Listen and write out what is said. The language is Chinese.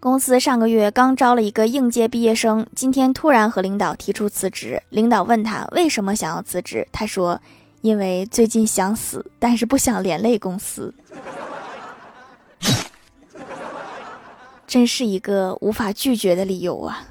公司上个月刚招了一个应届毕业生今天突然和领导提出辞职。领导问他为什么想要辞职他说因为最近想死但是不想连累公司。真是一个无法拒绝的理由啊。